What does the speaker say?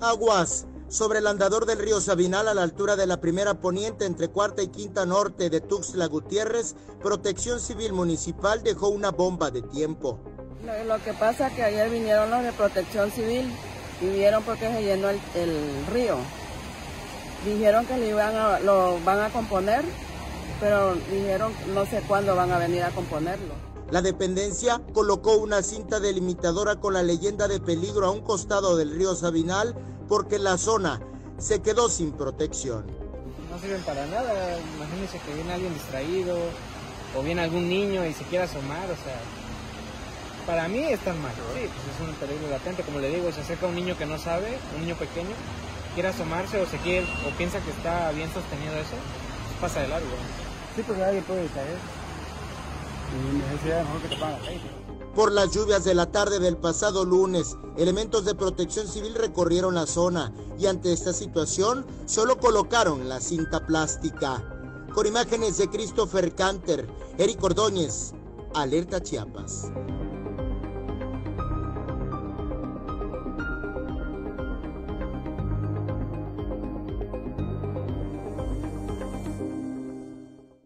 Aguas. Sobre el andador del río Sabinal a la altura de la primera poniente entre cuarta y quinta norte de Tuxtla Gutiérrez, Protección Civil Municipal dejó una bomba de tiempo. Lo, que pasa es que ayer vinieron los de Protección Civil y vieron porque se llenó el, río. Dijeron que lo, iban lo van a componer, pero dijeron no sé cuándo van a venir a componerlo. La dependencia colocó una cinta delimitadora con la leyenda de peligro a un costado del río Sabinal porque la zona se quedó sin protección. No sirven para nada, imagínense que viene alguien distraído o viene algún niño y se quiere asomar, o sea, para mí están mal. Sí, pues es un peligro latente, como le digo, se acerca un niño que no sabe, un niño pequeño, quiere asomarse o se quiere o piensa que está bien sostenido eso, pues pasa de largo. Sí, porque nadie puede caer. Por las lluvias de la tarde del pasado lunes, elementos de protección civil recorrieron la zona y ante esta situación solo colocaron la cinta plástica. Con imágenes de Christopher Canter, Eric Ordóñez, Alerta Chiapas.